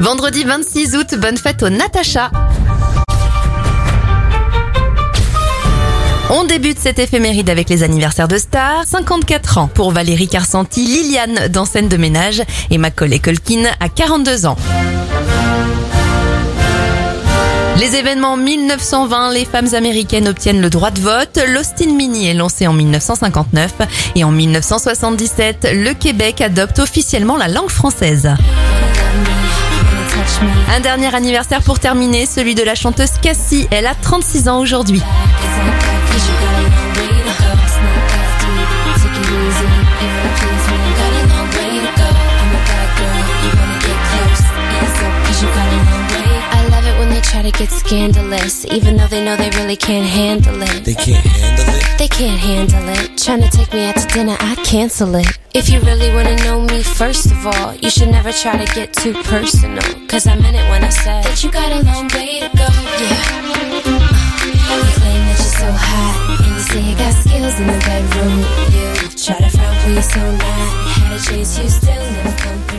Vendredi 26 août, bonne fête au Natacha. On débute cette éphéméride avec les anniversaires de stars. 54 ans pour Valérie Carcenti, Liliane dans scène de ménage et Macaulay Culkin à 42 ans. Les événements 1920, les femmes américaines obtiennent le droit de vote. L'Austin Mini est lancé en 1959 et en 1977, le Québec adopte officiellement la langue française. Un dernier anniversaire pour terminer, celui de la chanteuse Cassie. Elle a 36 ans aujourd'hui. To get scandalous, even though they know they really can't handle it. They can't handle it. They can't handle it. Trying to take me out to dinner, I cancel it. If you really wanna know me, first of all, you should never try to get too personal. Cause I meant it when I said that you got a long way to go. Yeah. Uh, you claim that you're so hot, and you say you got skills in the bedroom. You try to front when you're so not. Had to chase you, still never come through.